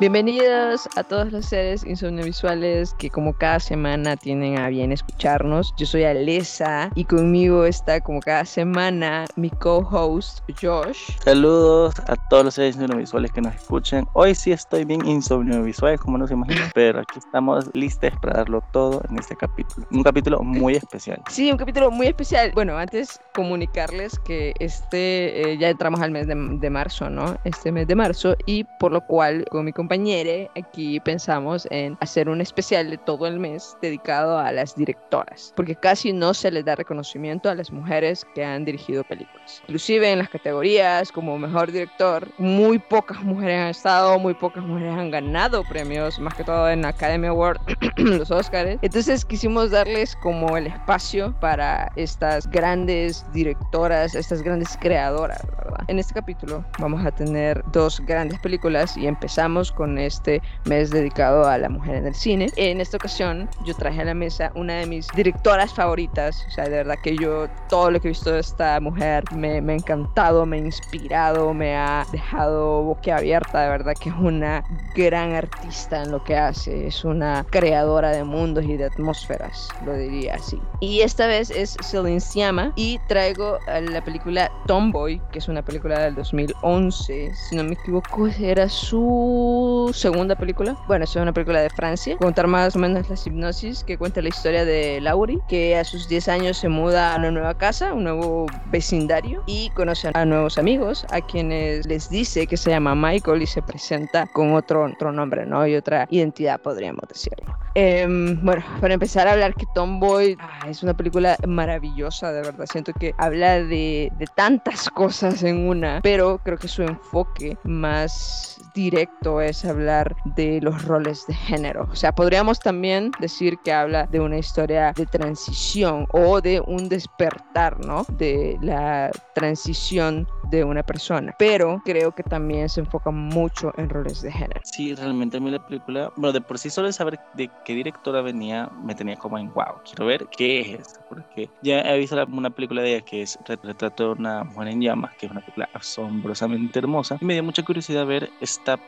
Bienvenidos a todos los seres insomnivisuales que como cada semana tienen a bien escucharnos. Yo soy Alesa y conmigo está como cada semana mi co-host Josh. Saludos a todos los seres insomnivisuales que nos escuchan. Hoy sí estoy bien insomnivisual, como no se imaginan, pero aquí estamos listos para darlo todo en este capítulo. Un capítulo muy especial. Sí, un capítulo muy especial. Bueno, antes comunicarles que este eh, ya entramos al mes de, de marzo, ¿no? Este mes de marzo y por lo cual con mi compañero aquí pensamos en hacer un especial de todo el mes dedicado a las directoras, porque casi no se les da reconocimiento a las mujeres que han dirigido películas. Inclusive en las categorías como mejor director, muy pocas mujeres han estado, muy pocas mujeres han ganado premios, más que todo en Academy Award, los Oscars. Entonces quisimos darles como el espacio para estas grandes directoras, estas grandes creadoras. En este capítulo vamos a tener dos grandes películas y empezamos con este mes dedicado a la mujer en el cine. En esta ocasión yo traje a la mesa una de mis directoras favoritas, o sea, de verdad que yo todo lo que he visto de esta mujer me, me ha encantado, me ha inspirado, me ha dejado boquiabierta, de verdad que es una gran artista en lo que hace, es una creadora de mundos y de atmósferas, lo diría así. Y esta vez es Celine Sciamma y traigo la película Tomboy, que es una película del 2011, si no me equivoco, era su segunda película. Bueno, es una película de Francia. Contar más o menos la hipnosis que cuenta la historia de Laurie, que a sus 10 años se muda a una nueva casa, un nuevo vecindario y conoce a nuevos amigos, a quienes les dice que se llama Michael y se presenta con otro, otro nombre, ¿no? Y otra identidad, podríamos decirlo. Em, bueno, para empezar a hablar que Tomboy ah, es una película maravillosa, de verdad. Siento que habla de, de tantas cosas en pero creo que su enfoque más directo es hablar de los roles de género. O sea, podríamos también decir que habla de una historia de transición o de un despertar, ¿no? De la transición de una persona. Pero creo que también se enfoca mucho en roles de género. Sí, realmente a mí la película, bueno, de por sí solo saber de qué directora venía, me tenía como en wow, quiero ver qué es esto, porque ya he visto una película de ella que es Retrato de una mujer en llamas, que es una película asombrosamente hermosa, y me dio mucha curiosidad ver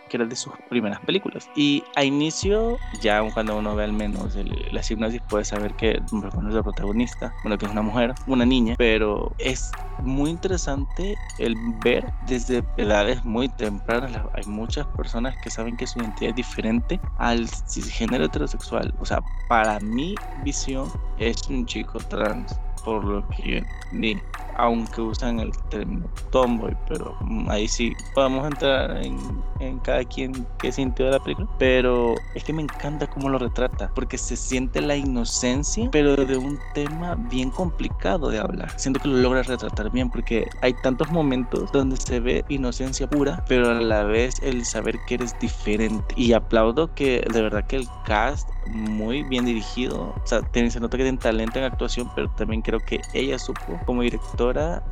que era de sus primeras películas. Y a inicio, ya cuando uno ve al menos la hipnosis, puede saber que es la protagonista, bueno, que es una mujer, una niña, pero es muy interesante el ver desde edades muy tempranas. Hay muchas personas que saben que su identidad es diferente al género heterosexual. O sea, para mi visión es un chico trans por lo que vi, aunque usan el término tomboy, pero mm, ahí sí podemos entrar en, en, cada quien que sintió de la película, pero es que me encanta cómo lo retrata, porque se siente la inocencia, pero de un tema bien complicado de hablar. Siento que lo logra retratar bien, porque hay tantos momentos donde se ve inocencia pura, pero a la vez el saber que eres diferente. Y aplaudo que de verdad que el cast muy bien dirigido. O sea, se nota que tiene talento en actuación, pero también creo que ella supo como directora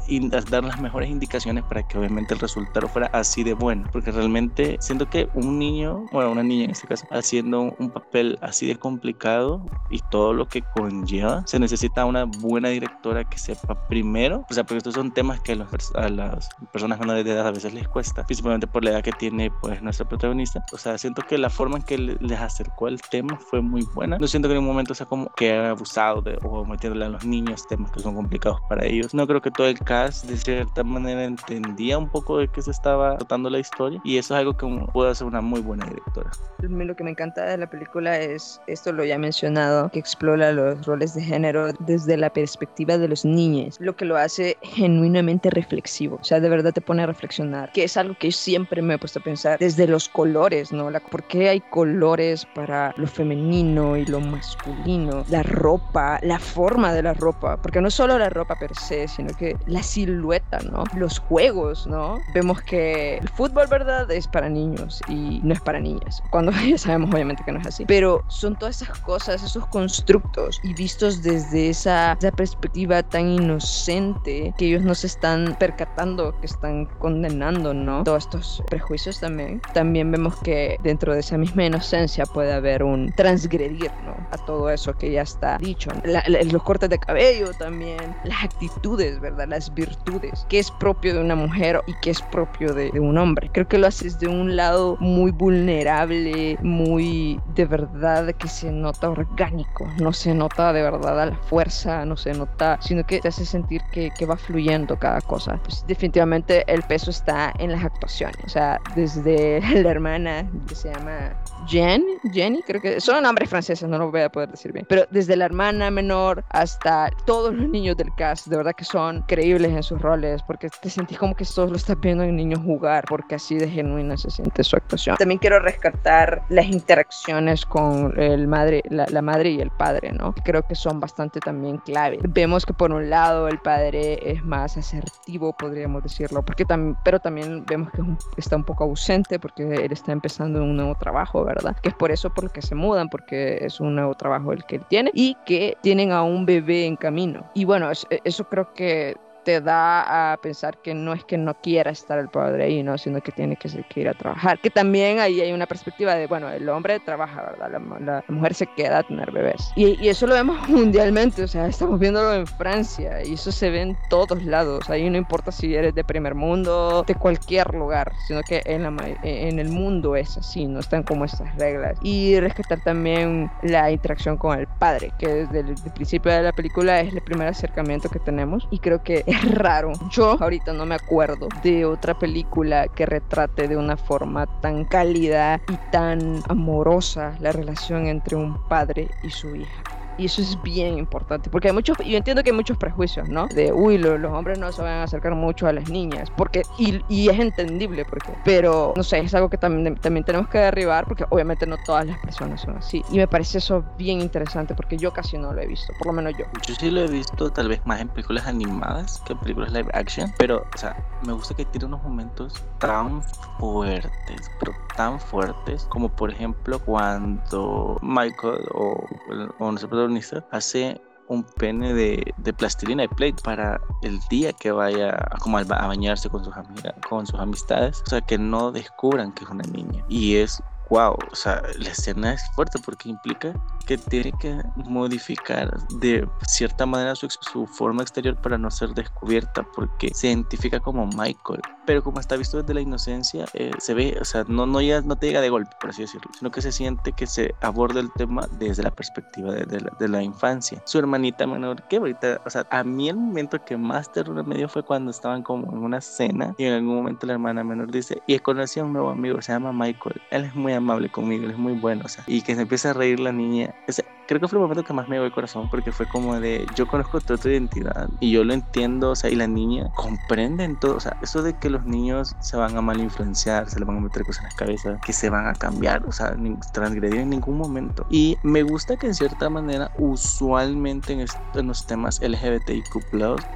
dar las mejores indicaciones para que obviamente el resultado fuera así de bueno. Porque realmente siento que un niño, bueno, una niña en este caso, haciendo un papel así de complicado y todo lo que conlleva, se necesita una buena directora que sepa primero, o sea, porque estos son temas que a, las personas menores de edad a veces les cuesta, principalmente por la edad que tiene pues nuestra protagonista. O sea, siento que la forma en que les acercó el tema fue muy buena. No siento que en un momento sea como que ha abusado de, o metiéndole a los niños temas que son complicados para ellos. No creo que todo el cast de cierta manera entendía un poco de qué se estaba tratando la historia y eso es algo que puede hacer una muy buena directora. Lo que me encanta de la película es, esto lo ya he mencionado, que explora los roles de género desde la perspectiva de los niños, lo que lo hace genuinamente reflexivo. O sea, de verdad te pone a reflexionar, que es algo que siempre me he puesto a pensar desde los colores, ¿no? La, ¿Por qué hay colores para lo femenino? Y lo masculino, la ropa, la forma de la ropa, porque no solo la ropa per se, sino que la silueta, ¿no? Los juegos, ¿no? Vemos que el fútbol, ¿verdad? Es para niños y no es para niñas. Cuando ya sabemos obviamente que no es así. Pero son todas esas cosas, esos constructos y vistos desde esa, esa perspectiva tan inocente que ellos no se están percatando, que están condenando, ¿no? Todos estos prejuicios también. También vemos que dentro de esa misma inocencia puede haber un transgredir, ¿no? A todo eso que ya está dicho. los cortes de cabello también, las actitudes, ¿verdad? Las virtudes, que es propio de una mujer y que es propio de, de un hombre. Creo que lo haces de un lado muy vulnerable, muy de verdad que se nota orgánico, no se nota de verdad a la fuerza, no se nota, sino que te hace sentir que, que va fluyendo cada cosa. Pues definitivamente el peso está en las actuaciones, o sea, desde la hermana que se llama Jen, Jenny, creo que son nombres franceses, no lo voy a poder decir bien, pero desde la hermana menor hasta todos los niños del cast, de verdad que son creíbles en sus roles, porque te sentís como que todos lo estás viendo en niños jugar, porque así de genuina se siente su actuación. También quiero rescatar las interacciones con el madre, la, la madre y el padre, ¿no? Creo que son bastante también clave. Vemos que por un lado el padre es más asertivo, podríamos decirlo, porque también, pero también vemos que está un poco ausente porque él está empezando un nuevo trabajo, ¿verdad? Que es por eso por lo que se mudan, porque es un nuevo trabajo el que él tiene y que tienen a un bebé en camino. Y bueno, eso creo que te da a pensar que no es que no quiera estar el padre ahí, ¿no? Sino que tiene que, que ir a trabajar. Que también ahí hay una perspectiva de, bueno, el hombre trabaja, ¿verdad? La, mujer se queda a tener bebés. Y, y, eso lo vemos mundialmente, o sea, estamos viéndolo en Francia y eso se ve en todos lados. Ahí no importa si eres de primer mundo, de cualquier lugar, sino que en, la, en el mundo es así, no están como estas reglas. Y rescatar también la interacción con el padre, que desde el, principio de la película es el primer acercamiento que tenemos y creo que es raro. Yo ahorita no me acuerdo de otra película que retrate de una forma tan cálida y tan amorosa la relación entre un padre y su hija. Y eso es bien importante, porque hay muchos, yo entiendo que hay muchos prejuicios, ¿no? De, uy, los hombres no se van a acercar mucho a las niñas, porque, y, y, es entendible, porque, pero, no sé, es algo que también, también tenemos que derribar, porque obviamente no todas las personas son así. Y me parece eso bien interesante, porque yo casi no lo he visto, por lo menos yo. Yo sí lo he visto tal vez más en películas animadas que en películas live action, pero, o sea, me gusta que tiene unos momentos tan fuertes, pero tan fuertes, como por ejemplo cuando Michael o, o nuestro protagonista hace un pene de, de, plastilina de plate para el día que vaya a, como a, bañarse con sus, con sus amistades. O sea, que no descubran que es una niña. Y es wow, o sea, la escena es fuerte porque implica que tiene que modificar de cierta manera su, forma exterior para no ser descubierta porque se identifica como Michael. Pero como está visto desde la inocencia, eh, se ve, o sea, no, no, ya, no te llega de golpe, por así decirlo, sino que se siente que se aborda el tema desde la perspectiva de la, infancia. Su hermanita menor, que ahorita, o sea, a mí el momento que más terror me dio fue cuando estaban como en una cena y en algún momento la hermana menor dice, y conocí a un nuevo amigo, se llama Michael, él es muy amable conmigo, él es muy bueno, o sea, y que se empieza a reír la niña. Ese, creo que fue el momento que más me dio el corazón porque fue como de, yo conozco toda tu identidad y yo lo entiendo, o sea, y la niña comprende en todo, o sea, eso de que los niños se van a mal influenciar, se le van a meter cosas en la cabeza, que se van a cambiar, o sea, ni transgredir en ningún momento. Y me gusta que en cierta manera, usualmente en, en los temas LGBTIQ,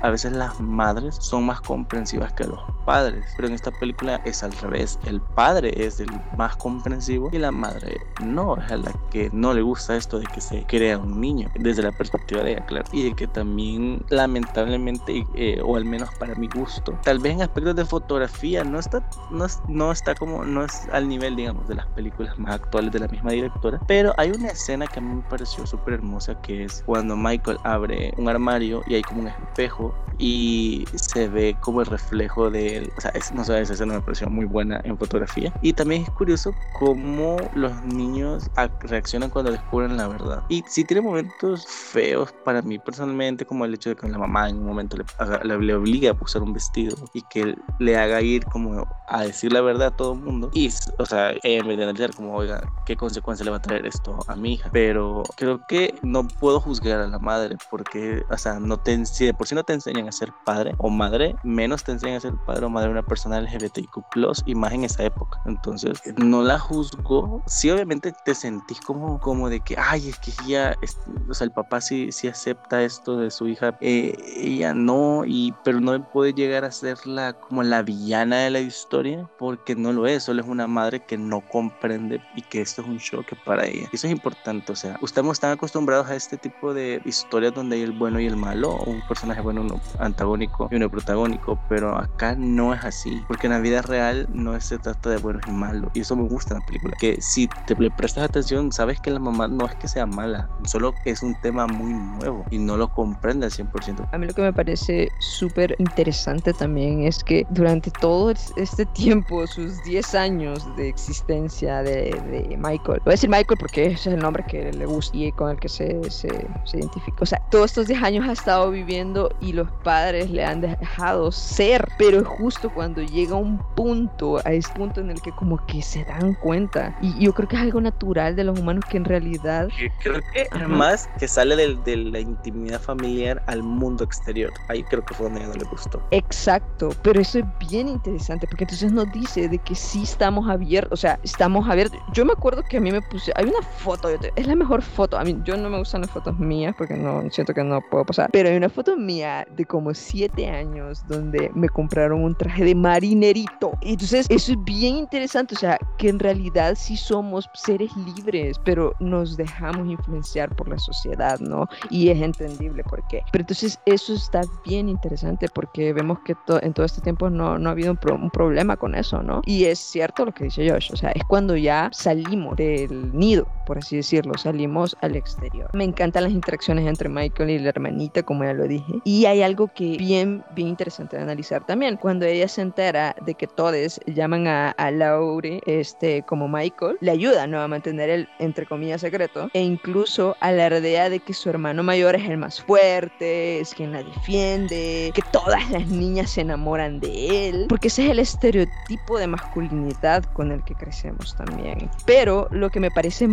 a veces las madres son más comprensivas que los padres, pero en esta película es al revés, el padre es el más comprensivo y la madre no, es a la que no le gusta esto de que se crea un niño, desde la perspectiva de ella, claro, y de que también lamentablemente, eh, o al menos para mi gusto, tal vez en aspectos de fotografía no está, no, no está como, no es al nivel, digamos, de las películas más actuales de la misma directora, pero hay una escena que a mí me pareció súper hermosa que es cuando Michael abre un armario y hay como un espejo y se ve como el reflejo de él, o sea, no sé, esa escena me pareció muy buena en fotografía y también es curioso cómo los niños reaccionan cuando descubren la verdad. Y sí tiene momentos feos para mí personalmente, como el hecho de que la mamá en un momento le, le, le obliga a usar un vestido y que le haga ir como a decir la verdad a todo el mundo y, o sea, en vez de analizar como, oiga, qué consecuencia le va a traer esto a mi hija. Pero creo que no puedo juzgar a la madre porque, o sea, no te, si de por sí no te enseñan a ser padre o madre, menos te enseñan a ser padre o madre una persona LGBTQ+, y más en esa época. Entonces, no la juzgo. Sí, obviamente te sentís como, como de que, ay, es que o sea, el papá sí, sí acepta esto de su hija, eh, ella no, y, pero no puede llegar a ser la, como la villana de la historia porque no lo es, solo es una madre que no comprende y que esto es un choque para ella. Eso es importante, o sea, estamos están acostumbrados a este tipo de historias donde hay el bueno y el malo, un personaje bueno, uno antagónico y uno protagónico, pero acá no es así, porque en la vida real no se trata de buenos y malos, y eso me gusta en la película, que si te prestas atención, sabes que la mamá no es que sea mala, solo es un tema muy nuevo y no lo comprende al 100%. A mí lo que me parece súper interesante también es que durante todo este tiempo, sus 10 años de existencia de, de Michael, voy a decir Michael porque ese es el nombre que le gusta y con el que se, se, se identifica, o sea, todos estos 10 años ha estado viviendo y los padres le han dejado ser, pero justo cuando llega un punto, a ese punto en el que como que se dan cuenta, y yo creo que es algo natural de los humanos que en realidad... Creo que más que sale de, de la intimidad familiar al mundo exterior, ahí creo que fue donde no le gustó. Exacto, pero eso es bien interesante porque entonces nos dice de que sí estamos abiertos, o sea, estamos abiertos. Yo me acuerdo que a mí me puse, hay una foto, es la mejor foto, a mí yo no me gustan las fotos mías porque no siento que no puedo pasar, pero hay una foto mía de como siete años donde me compraron un traje de marinerito. Y entonces eso es bien interesante, o sea, que en realidad sí somos seres libres, pero nos dejamos influenciar por la sociedad, ¿no? Y es entendible por qué. Pero entonces eso está bien interesante porque vemos que en todo este tiempo no, no ha habido un, un, problema con eso, ¿no? Y es cierto lo que dice Josh, o sea, es cuando ya salimos del nido, por así decirlo, salimos al exterior. Me encantan las interacciones entre Michael y la hermanita, como ya lo dije. Y hay algo que bien, bien interesante de analizar también. Cuando ella se entera de que todos llaman a, a Laurie este, como Michael, le ayuda ¿no? a mantener el, entre comillas, secreto e incluso alardea de que su hermano mayor es el más fuerte, es quien la defiende, que todas las niñas se enamoran de él, porque ese es el estereotipo de masculinidad con el que crecemos también. Pero lo que me parece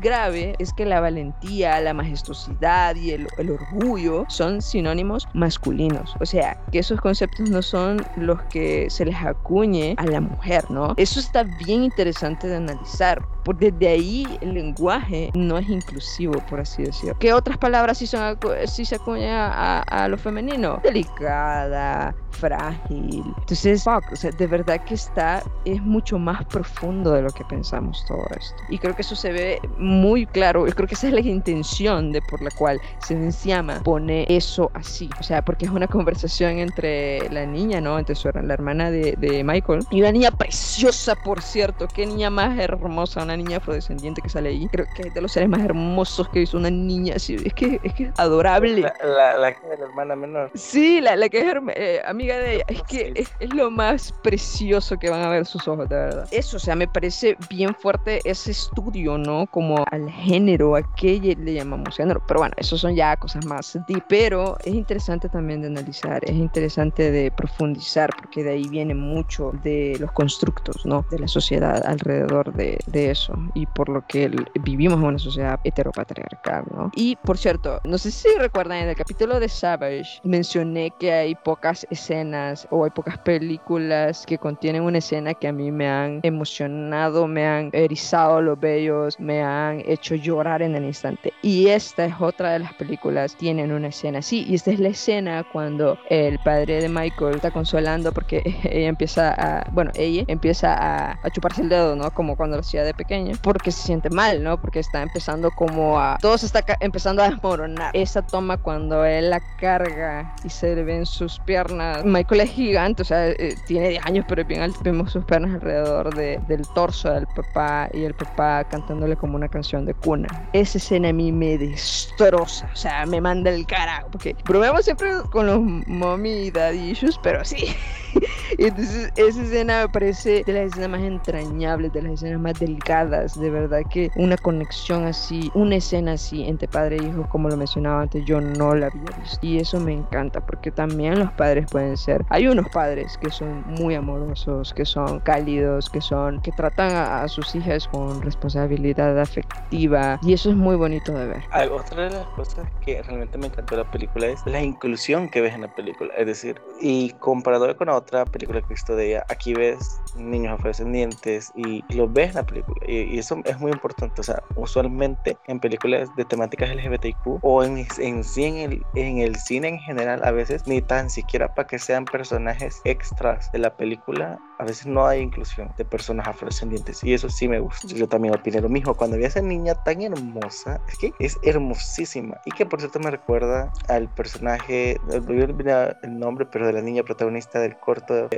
grave es que la valentía, la majestuosidad y el, el orgullo son sinónimos masculinos. O sea, que esos conceptos no son los que se les acuñe a la mujer, ¿no? Eso está bien interesante de analizar, porque desde ahí el lenguaje no es inclusivo, por así decirlo. ¿Qué otras palabras sí, son, sí se acuña a, a, lo femenino? Delicada, frágil. Entonces, fuck, o sea, de verdad que está, es mucho más profundo de lo que pensamos todo esto. Y creo que eso se ve muy claro, yo creo que esa es la intención de por la cual Senenciama pone eso así. O sea, porque es una conversación entre la niña, ¿no? Entre su, la hermana de, de Michael y una niña preciosa, por cierto. Qué niña más hermosa, una niña afrodescendiente que sale ahí. Creo que es de los seres más hermosos que visto una niña así. Es que es que adorable. La, la, la que es la hermana menor. Sí, la, la que es eh, amiga de ella. Es que es, es, lo más precioso que van a ver sus ojos, de verdad. Eso, o sea, me parece bien fuerte ese estudio, ¿no? Como al género, a qué le llamamos género. Pero bueno, eso son ya cosas más deep. Pero es interesante también de analizar, es interesante de profundizar, porque de ahí viene mucho de los constructos, ¿no? De la sociedad alrededor de, de eso. Y por lo que vivimos en una sociedad heteropatriarcal, ¿no? Y por cierto, no sé si recuerdan, en el capítulo de Savage mencioné que hay pocas escenas o hay pocas películas que contienen una escena que a mí me han emocionado, me han erizado los vellos, me han hecho llorar en el instante. Y esta es otra de las películas tienen una escena así. Y esta es la escena cuando el padre de Michael está consolando porque ella empieza a, bueno, ella empieza a, a chuparse el dedo, ¿no? Como cuando lo hacía de pequeña, porque se siente mal, ¿no? Porque está empezando como a, todo se está empezando a desmoronar. Esa toma cuando él la carga y se le ven sus piernas. Michael es gigante, o sea, eh, tiene 10 años, pero bien alto. Vemos sus piernas alrededor de, del torso del papá y el papá cantándole como una canción de cuna. Esa escena a mí me destroza, o sea, me manda el carajo, porque bromeamos siempre con los mommy y daddy issues, pero sí. Entonces, esa escena me parece de las escenas más entrañables, de las escenas más delicadas. De verdad que una conexión así, una escena así entre padre e hijo, como lo mencionaba antes, yo no la había visto. Y eso me encanta, porque también los padres pueden ser. Hay unos padres que son muy amorosos, que son cálidos, que son, que tratan a, sus hijas con responsabilidad afectiva. Y eso es muy bonito de ver. otra de las cosas que realmente me encantó de la película es la inclusión que ves en la película. Es decir, y comparado con otra película que he visto de ella, aquí ves niños afrodescendientes y los ves en la película. Y, eso es muy importante. O sea, usualmente en películas de temáticas LGBTQ o en, en en el, en el cine en general, a veces ni tan siquiera para que sean personajes extras de la película, a veces no hay inclusión de personas afrodescendientes. Y eso sí me gusta. Yo también opiné lo mismo. Cuando vi a esa niña tan hermosa, es que es hermosísima. Y que por cierto me recuerda al personaje, no olvidar el nombre, pero de la niña protagonista del corto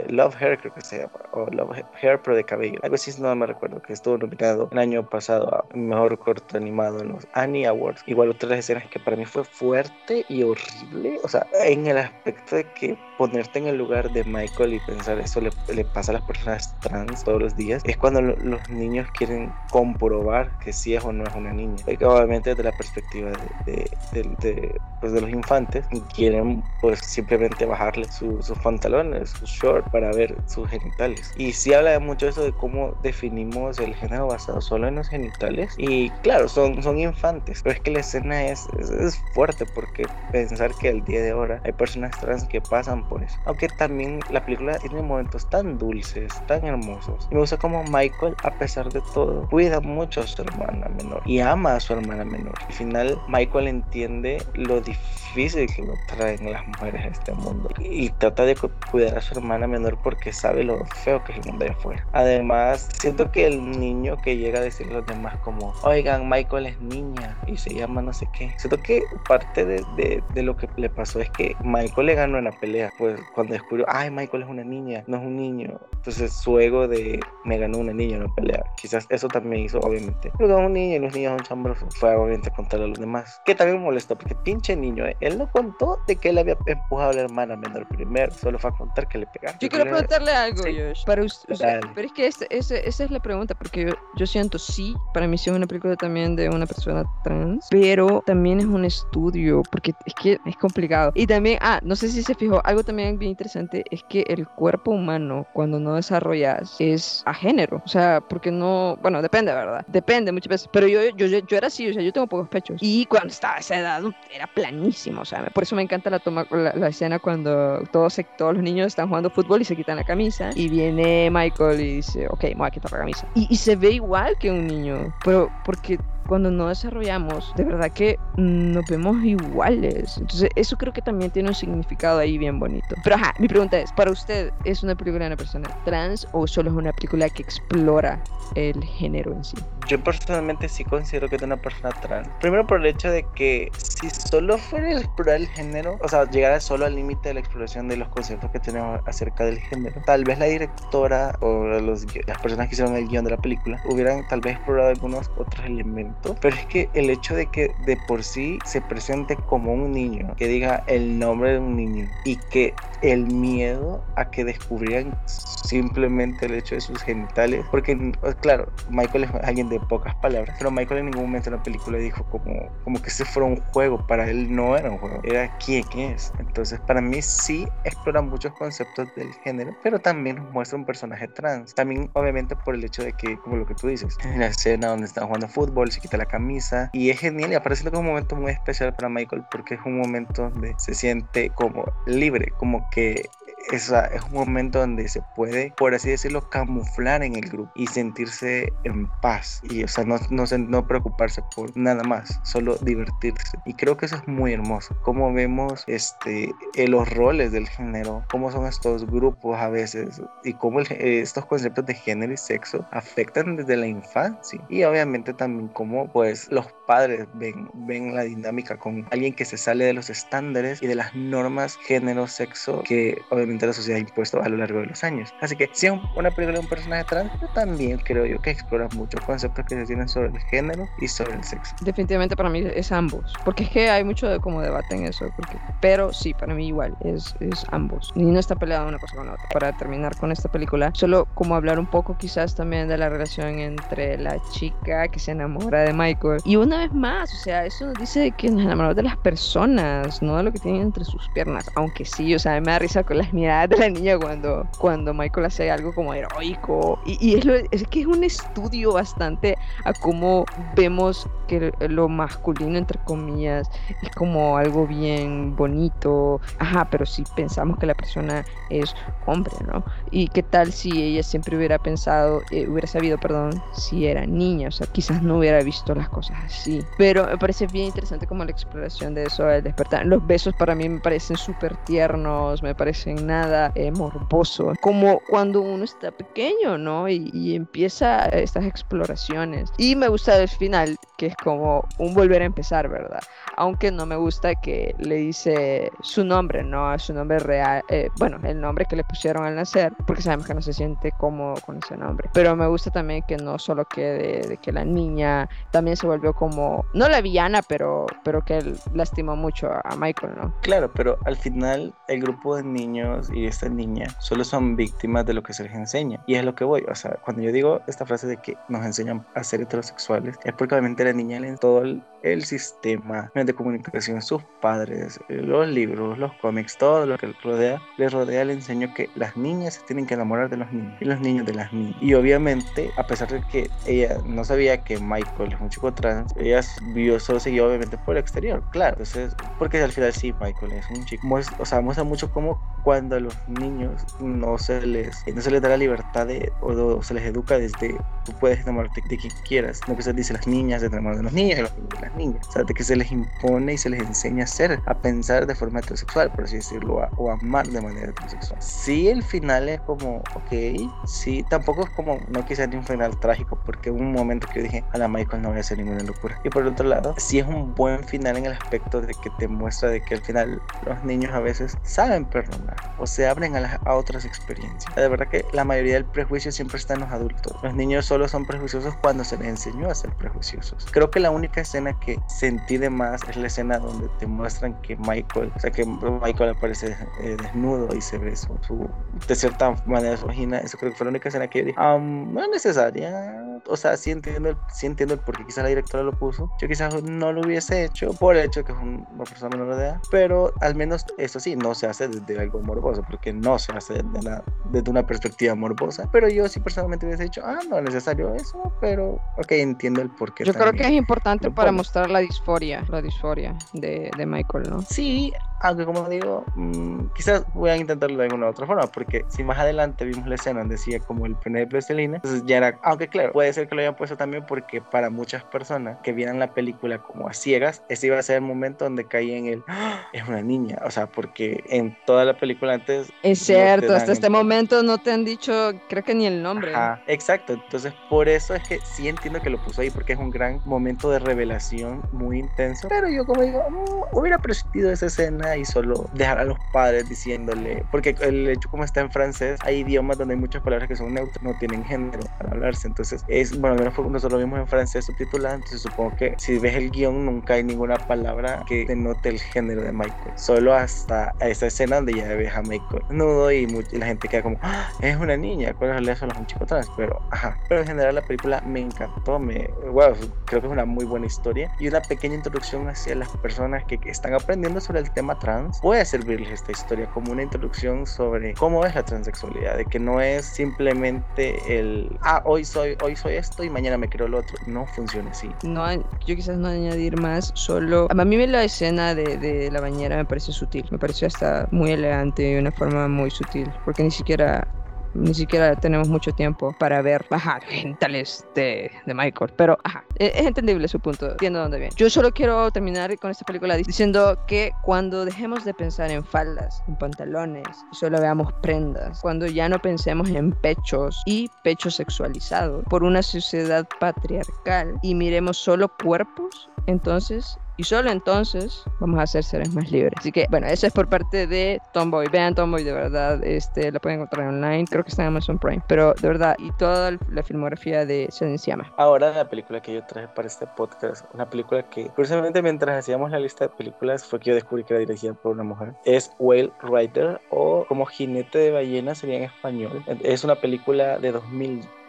Love Hair, creo que se llama, o Love Hair, pero de cabello. Algo así, no me recuerdo, que estuvo nominado el año pasado a mejor corto animado en los Annie Awards. Igual otras escenas que para mí fue fuerte y horrible, o sea, en el aspecto de que ponerte en el lugar de Michael y pensar eso le, le pasa a las personas trans todos los días, es cuando los niños quieren comprobar que sí es o no es una niña. Y obviamente desde la perspectiva de, de, pues de los infantes, quieren pues simplemente bajarle sus pantalones, sus shorts para ver sus genitales. Y sí habla mucho eso de cómo definimos el género basado solo en los genitales. Y claro, son, son infantes, pero es que la escena es, es, fuerte porque pensar que el día de ahora hay personas trans que pasan por eso. Aunque también la película tiene momentos tan dulces, tan hermosos. Y me gusta como Michael, a pesar de todo, cuida mucho a su hermana menor y ama a su hermana menor. Al final, Michael entiende lo difícil que lo traen las mujeres a este mundo y trata de cuidar a su hermana menor porque sabe lo feo que es el mundo de afuera. Además, siento que el niño que llega a decirle a los demás como, oigan, Michael es niña y se llama no sé qué. Siento que parte de, de, de lo que le pasó es que Michael le ganó en la pelea. Pues cuando descubrió, ay, Michael es una niña, no es un niño. Entonces su ego de me ganó una niña en la pelea. Quizás eso también hizo, obviamente. Pero un niño y los niños son chambrosos. Fue obviamente contarle a los demás. Que también molestó porque pinche niño, ¿eh? él no contó de que él había empujado a la hermana menor primero. Solo fue a contar que le pegaron. Yo quiero preguntarle algo, Josh. Para usted, pero es que esa es la pregunta, porque yo, siento, sí, para mí sí es una película también de una persona trans, pero también es un estudio, porque es que es complicado. Y también, ah, no sé si se fijó, algo también bien interesante es que el cuerpo humano, cuando no desarrollas, es a género. O sea, porque no, bueno, depende, ¿verdad? Depende muchas veces. Pero yo, yo, yo era así, o sea, yo tengo pocos pechos. Y cuando estaba a esa edad, era planísimo, o sea, por eso me encanta la, toma, la, escena cuando todos, todos los niños están jugando fútbol y se quitan la camisa. Y viene Michael y dice, ok, me voy a quitar la camisa. Y, y se ve igual que un niño, pero porque cuando no desarrollamos, de verdad que nos vemos iguales. Entonces, eso creo que también tiene un significado ahí bien bonito. Pero ajá, mi pregunta es, ¿para usted es una película de una persona trans o solo es una película que explora el género en sí? Yo personalmente sí considero que es una persona trans. Primero por el hecho de que si solo fuera explorar el género, o sea, llegar solo al límite de la exploración de los conceptos que tenemos acerca del género, tal vez la directora o las personas que hicieron el guion de la película hubieran tal vez explorado algunos otros elementos pero es que el hecho de que de por sí se presente como un niño, que diga el nombre de un niño y que el miedo a que descubrieran simplemente el hecho de sus genitales, porque claro, Michael es alguien de pocas palabras, pero Michael en ningún momento en la película dijo como, como que ese fuera un juego, para él no era un juego, era quién es. Entonces para mí sí explora muchos conceptos del género, pero también nos muestra un personaje trans. También obviamente por el hecho de que, como lo que tú dices, en la escena donde están jugando fútbol, se quita la camisa y es genial y aparece como un momento muy especial para Michael porque es un momento donde se siente como libre, como que es, es un momento donde se puede, por así decirlo, camuflar en el grupo y sentirse en paz. Y, o sea, no, no, preocuparse por nada más, solo divertirse. Y creo que eso es muy hermoso. Cómo vemos este, eh, los roles del género, cómo son estos grupos a veces y cómo estos conceptos de género y sexo afectan desde la infancia. Y obviamente también cómo pues los padres ven, ven la dinámica con alguien que se sale de los estándares y de las normas género-sexo que obviamente lamentablemente la sociedad ha impuesto a lo largo de los años. Así que si es una película de un personaje trans, también creo yo que explora muchos conceptos que se tienen sobre el género y sobre el sexo. Definitivamente para mí es ambos, porque es que hay mucho de como debate en eso, porque, pero sí, para mí igual, es, es ambos. Y no está peleado una cosa con la otra. Para terminar con esta película, solo como hablar un poco quizás también de la relación entre la chica que se enamora de Michael. Y una vez más, o sea, eso nos dice que nos enamoramos de las personas, no de lo que tienen entre sus piernas. Aunque sí, o sea, me da risa con las de la niña cuando, cuando Michael hace algo como heroico. Y, y es, lo, es que es un estudio bastante a cómo vemos que lo masculino, entre comillas, es como algo bien bonito. Ajá, pero si pensamos que la persona es hombre, ¿no? Y qué tal si ella siempre hubiera pensado, eh, hubiera sabido, perdón, si era niña, o sea, quizás no hubiera visto las cosas así. Pero me parece bien interesante como la exploración de eso, el despertar. Los besos para mí me parecen súper tiernos, me parecen nada eh, morbosos, como cuando uno está pequeño, ¿no? Y, y empieza estas exploraciones. Y me gusta el final, que es como un volver a empezar, ¿verdad? Aunque no me gusta que le dice su nombre, no su nombre real, eh, bueno, el nombre que le pusieron al nacer, porque sabemos que no se siente cómodo con ese nombre. Pero me gusta también que no solo quede de que la niña también se volvió como, no la villana, pero, pero que lastimó mucho a Michael, ¿no? Claro, pero al final el grupo de niños y esta niña solo son víctimas de lo que se les enseña. Y es lo que voy, o sea, cuando yo digo esta frase de que nos enseñan a ser heterosexuales, es porque obviamente la niña en todo el, el sistema de comunicación, sus padres, los libros, los cómics, todo lo que le rodea, le rodea, le enseñó que las niñas se tienen que enamorar de los niños y los niños de las niñas. Y obviamente, a pesar de que ella no sabía que Michael es un chico trans, ella vio, solo seguía obviamente por el exterior, claro. Entonces, porque al final sí, Michael es un chico. O sea, muestra mucho como cuando a los niños no se les, no se les da la libertad de, o, se les educa desde tú puedes enamorarte de quien quieras, no que se dice las niñas se enamoran de los niños y los niños de las niñas, o sea, de que se les impone y se les enseña a ser, a pensar de forma heterosexual, por así decirlo, o a amar de manera heterosexual. Sí, el final es como, ok, sí, tampoco es como, no quise ni un final trágico, porque hubo un momento que yo dije, a la Michael no voy a hacer ninguna locura. Y por otro lado, sí es un buen final en el aspecto de que te muestra de que al final los niños a veces saben perdonar o se abren a, las, a otras experiencias. De verdad que la mayoría del prejuicio siempre está en los adultos. Los niños solo son prejuiciosos cuando se les enseñó a ser prejuiciosos. Creo que la única escena que sentí de más es la escena donde te muestran que Michael, o sea, que Michael aparece eh, desnudo y se ve su, de cierta manera su vagina. Eso creo que fue la única escena que yo dije, no es necesaria. O sea, sí entiendo, el, sí entiendo el por qué quizás la directora lo puso. Yo quizás no lo hubiese hecho por el hecho de que es una persona menor de edad. Pero al menos eso sí, no se hace desde algo morboso, porque no se hace desde, desde una perspectiva morbosa. Pero yo sí personalmente hubiese dicho, ah, no es necesario eso, pero ok, entiendo el por qué. Yo creo que es importante para mostrar la disforia, la disforia de, de Michael, ¿no? Sí, aunque como digo, mmm, quizás voy a intentarlo de alguna otra forma, porque si más adelante vimos la escena donde decía como el pene de plastilina, entonces ya era, aunque claro, puede ser que lo hayan puesto también porque para muchas personas que vieran la película como a ciegas, ese iba a ser el momento donde caía en el, ¡Ah! es una niña, o sea, porque en toda la película antes... Es cierto, no hasta este momento no te han dicho, creo que ni el nombre. Ajá, exacto, entonces por eso es que sí entiendo que lo puso ahí, porque es un gran momento de revelación muy intenso, pero yo como digo, mm, hubiera presidido esa escena y solo dejar a los padres diciéndole, porque el hecho como está en francés, hay idiomas donde hay muchas palabras que son neutras, no tienen género para hablarse, entonces es, bueno, nosotros lo vimos en francés subtitulado, entonces supongo que si ves el guion nunca hay ninguna palabra que denote el género de Michael, solo hasta esa escena donde ya ves a Michael nudo y, la gente queda como, ¡Ah! es una niña, ¿cuál es solo es un chico trans? Pero, ajá, pero en general la película me encantó, me, wow, creo que es una muy buena historia y una pequeña introducción hacia las personas que, que están aprendiendo sobre el trans, puede servirles esta historia como una introducción sobre cómo es la transexualidad, de que no es simplemente el, ah, hoy soy, hoy soy esto y mañana me creo lo otro. No funciona así. No, yo quizás no añadir más, solo, a mí la escena de, de la bañera me parece sutil, me pareció hasta muy elegante y una forma muy sutil, porque ni siquiera ni siquiera tenemos mucho tiempo para ver bajar genitales de, de Michael. Pero, ajá, e, es, entendible su punto. Entiendo dónde viene. Yo solo quiero terminar con esta película diciendo que cuando dejemos de pensar en faldas, en pantalones, y solo veamos prendas, cuando ya no pensemos en pechos y pechos sexualizados por una sociedad patriarcal y miremos solo cuerpos, entonces y solo entonces vamos a ser seres más libres. Así que, bueno, eso es por parte de Tomboy. Vean Tomboy, de verdad, este, lo pueden encontrar online, creo que está en Amazon Prime, pero de verdad, y toda la filmografía de Siama. Ahora la película que yo traje para este podcast, una película que, curiosamente, mientras hacíamos la lista de películas, fue que yo descubrí que era dirigida por una mujer, es Whale Rider, o como jinete de ballena sería en español. Es una película de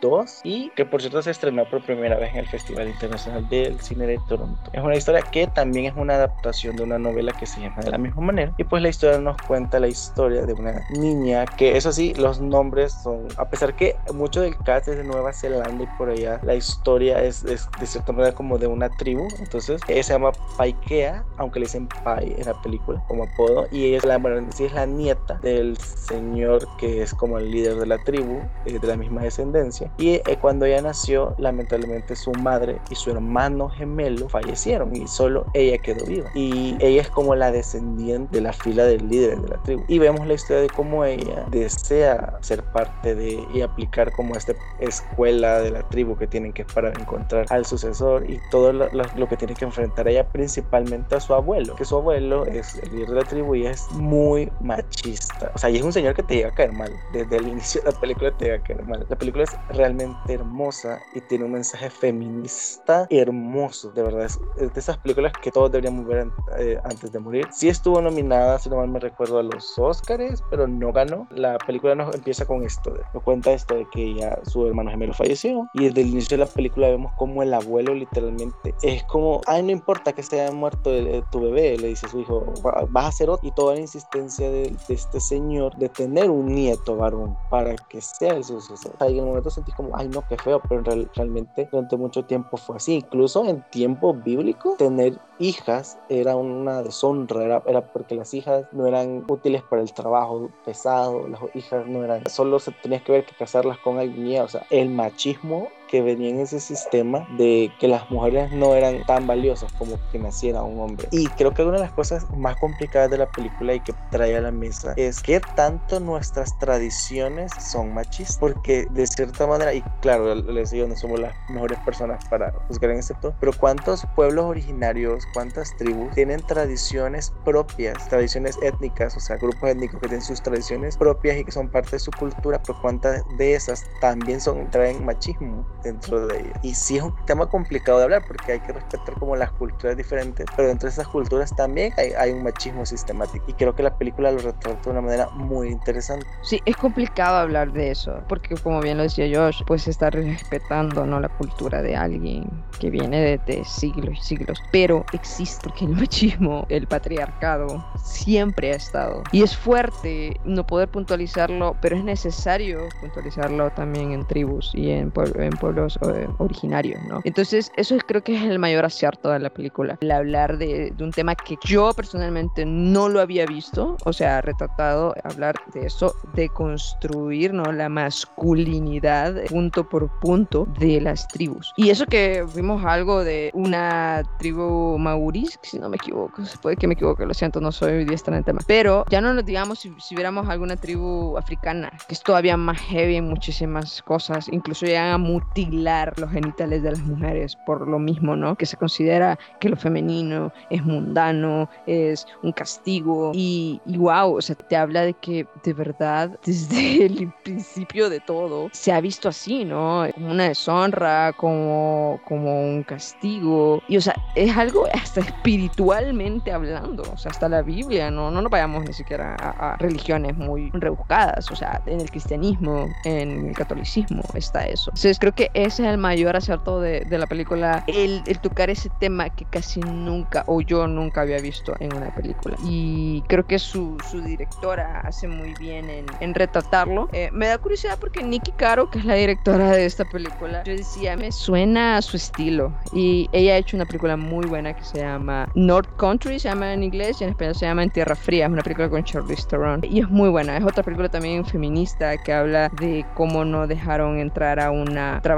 2002 y que por cierto se estrenó por primera vez en el Festival Internacional del Cine de Toronto. Es una historia que también es una adaptación de una novela que se llama de la misma manera y pues la historia nos cuenta la historia de una niña que eso sí, los nombres son, a pesar que mucho del cast es de Nueva Zelanda y por allá, la historia es, de cierta manera como de una tribu, entonces ella se llama Paikea, aunque le dicen Pai en la película como apodo y ella es la, bueno, sí es la nieta del señor que es como el líder de la tribu, eh, de la misma descendencia y eh, cuando ella nació, lamentablemente su madre y su hermano gemelo fallecieron y solo ella quedó viva. Y ella es como la descendiente de la fila del líder de la tribu. Y vemos la historia de cómo ella desea ser parte de y aplicar como esta escuela de la tribu que tienen que para encontrar al sucesor y todo lo, lo, que tiene que enfrentar ella principalmente a su abuelo, que su abuelo es el líder de la tribu y es muy machista. O sea, y es un señor que te llega a caer mal. Desde el inicio de la película te llega a caer mal. La película es realmente hermosa y tiene un mensaje feminista hermoso. De verdad, es, de esas películas que todos deberíamos ver eh, antes de morir. Sí estuvo nominada, si no mal me recuerdo, a los Oscars, pero no ganó. La película nos empieza con esto. Nos cuenta esto de que ya su hermano gemelo falleció y desde el inicio de la película vemos como el abuelo literalmente es como, ay, no importa que se haya muerto tu bebé, le dice a su hijo, vas a hacer otro. Y toda la insistencia de, este señor de tener un nieto varón para que sea el sucesor. en el momento sentí como, ay, no, qué feo, pero realmente durante mucho tiempo fue así. Incluso en tiempo bíblico, tener hijas era una deshonra, era, era porque las hijas no eran útiles para el trabajo pesado, las hijas no eran, solo se tenía que ver que casarlas con alguien, o sea, el machismo que venía en ese sistema de que las mujeres no eran tan valiosas como que naciera un hombre. Y creo que una de las cosas más complicadas de la película y que trae a la mesa es que tanto nuestras tradiciones son machistas, porque de cierta manera, y claro, les digo, no somos las mejores personas para juzgar en este pero cuántos pueblos originarios, cuántas tribus tienen tradiciones propias, tradiciones étnicas, o sea, grupos étnicos que tienen sus tradiciones propias y que son parte de su cultura, pero cuántas de esas también son, traen machismo dentro de ella. Y sí es un tema complicado de hablar porque hay que respetar como las culturas diferentes, pero dentro de esas culturas también hay, hay un machismo sistemático. Y creo que la película lo retrata de una manera muy interesante. Sí, es complicado hablar de eso, porque como bien lo decía Josh, pues está respetando ¿no? la cultura de alguien que viene de, siglos y siglos, pero existe porque el machismo, el patriarcado, siempre ha estado. Y es fuerte no poder puntualizarlo, pero es necesario puntualizarlo también en tribus y en, en pueblos eh, originarios, ¿no? Entonces, eso creo que es el mayor acierto de la película, el hablar de, de, un tema que yo personalmente no lo había visto, o sea, retratado, hablar de eso, de construir, ¿no? La masculinidad punto por punto de las tribus. Y eso que vimos algo de una tribu maurís, si no me equivoco, puede que me equivoque, lo siento, no soy diestra en el tema, pero ya no nos digamos si, si viéramos alguna tribu africana, que es todavía más heavy en muchísimas cosas, incluso llegan a mutilar los genitales de las mujeres por lo mismo, ¿no? Que se considera que lo femenino es mundano, es un castigo y, y wow, o sea, te habla de que de verdad desde el principio de todo se ha visto así, ¿no? Como una deshonra, como, como un castigo y o sea, es algo hasta espiritualmente hablando, o sea, hasta la Biblia, ¿no? No nos vayamos ni siquiera a, a religiones muy rebuscadas, o sea, en el cristianismo, en el catolicismo está eso. Entonces creo que ese es el mayor acierto de, de la película, el, tocar ese tema que casi nunca, o yo nunca había visto en una película. Y creo que su, su directora hace muy bien en, en retratarlo. Eh, me da curiosidad porque Nikki Caro, que es la directora de esta película, yo decía, me suena a su estilo. Y ella ha hecho una película muy buena que se llama North Country, se llama en inglés, y en español se llama En Tierra Fría, es una película con Charlize Theron. Y es muy buena, es otra película también feminista que habla de cómo no dejaron entrar a una trabajadora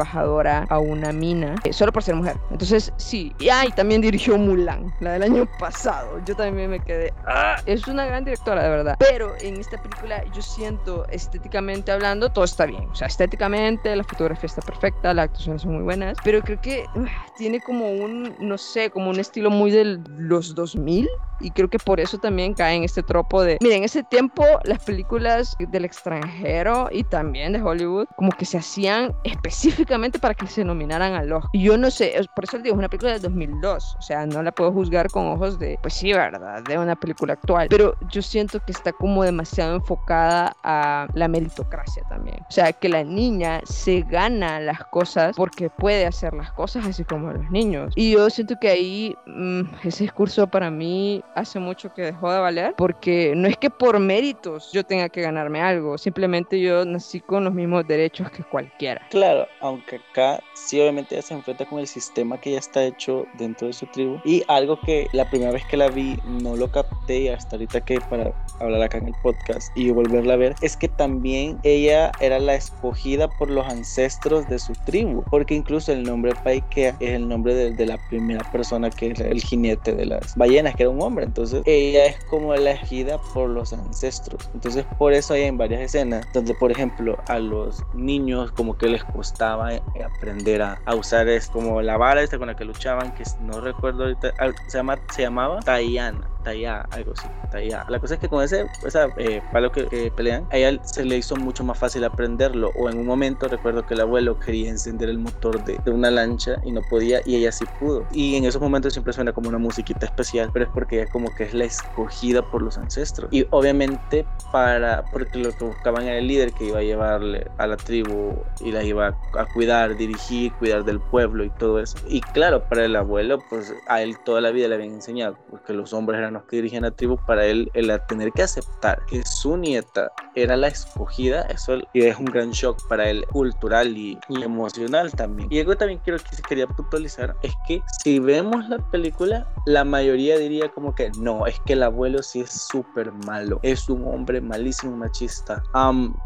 a una mina eh, solo por ser mujer. Entonces, sí. Y ay, también dirigió Mulan, la del año pasado. Yo también me quedé. ¡Ah! Es una gran directora, de verdad. Pero en esta película, yo siento, estéticamente hablando, todo está bien. O sea, estéticamente, la fotografía está perfecta, las actuaciones son muy buenas. Pero creo que uh, tiene como un, no sé, como un estilo muy de los 2000 y creo que por eso también cae en este tropo de, miren, en ese tiempo las películas del extranjero y también de Hollywood como que se hacían específicamente para que se nominaran al Oscar. Y yo no sé, por eso les digo, es una película de 2002, o sea, no la puedo juzgar con ojos de, pues sí, verdad, de una película actual, pero yo siento que está como demasiado enfocada a la meritocracia también. O sea, que la niña se gana las cosas porque puede hacer las cosas así como los niños. Y yo siento que ahí mmm, ese discurso para mí hace mucho que dejó de valer, porque no es que por méritos yo tenga que ganarme algo, simplemente yo nací con los mismos derechos que cualquiera. Claro, aunque acá sí obviamente ella se enfrenta con el sistema que ya está hecho dentro de su tribu y algo que la primera vez que la vi no lo capté y hasta ahorita que para hablar acá en el podcast y volverla a ver es que también ella era la escogida por los ancestros de su tribu porque incluso el nombre Paikea es el nombre de, de la primera persona que es el jinete de las ballenas que era un hombre entonces ella es como elegida por los ancestros. Entonces por eso hay en varias escenas donde por ejemplo a los niños como que les costaba eh, aprender a, usar es como la vara esta con la que luchaban, que no recuerdo ahorita, se, llama, se llamaba Tayana Taya, algo así, Taya. La cosa es que con ese esa, eh, palo que pelean, a ella se le hizo mucho más fácil aprenderlo. O en un momento recuerdo que el abuelo quería encender el motor de, de, una lancha y no podía, y ella sí pudo. Y en esos momentos siempre suena como una musiquita especial, pero es porque ella como que es la escogida por los ancestros. Y obviamente para, porque lo que buscaban era el líder que iba a llevarle a la tribu y la iba a, cuidar, dirigir, cuidar del pueblo y todo eso. Y claro, para el abuelo, pues a él toda la vida le habían enseñado, porque los hombres eran que dirigen la tribu, para él el tener que aceptar que su nieta era la escogida, eso es un gran shock para él cultural y, emocional también. Y algo también quiero que se quería puntualizar es que si vemos la película, la mayoría diría como que no, es que el abuelo sí es súper malo, es un hombre malísimo, machista.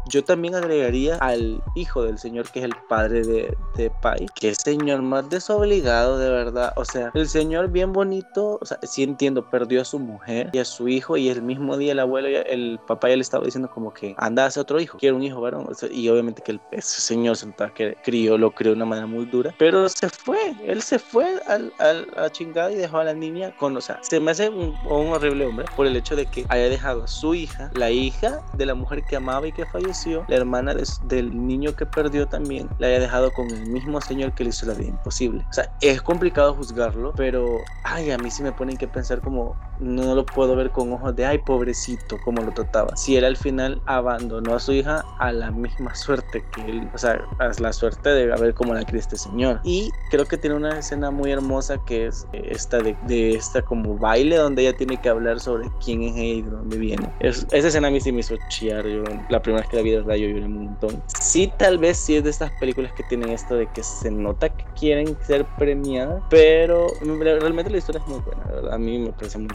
yo también agregaría al hijo del señor que es el padre de, de Pai, que señor más desobligado de verdad, o sea, el señor bien bonito, o sea, sí entiendo, perdió a su mujer y a su hijo y el mismo día el abuelo, el papá ya le estaba diciendo como que anda a hacer otro hijo, quiere un hijo varón. y obviamente que el, ese señor se que crió, lo crió de una manera muy dura, pero se fue, él se fue al, al, a chingada y dejó a la niña con, o sea, se me hace un, un horrible hombre por el hecho de que haya dejado a su hija, la hija de la mujer que amaba y que falleció, la hermana del niño que perdió también, la haya dejado con el mismo señor que le hizo la vida imposible. O sea, es complicado juzgarlo, pero, ay, a mí sí me ponen que pensar como, no lo puedo ver con ojos de, ay, pobrecito, como lo trataba. Si él al final abandonó a su hija a la misma suerte que él, o sea, a la suerte de ver cómo la cría este señor. Y creo que tiene una escena muy hermosa que es esta de, de esta como baile donde ella tiene que hablar sobre quién es ella y de dónde viene. Es, esa escena a mí sí me hizo chillar. Yo, la primera vez que la vi, de verdad, yo lloré un montón. Sí, tal vez sí es de estas películas que tienen esto de que se nota que quieren ser premiadas, pero realmente la historia es muy buena, ¿verdad? A mí me parece muy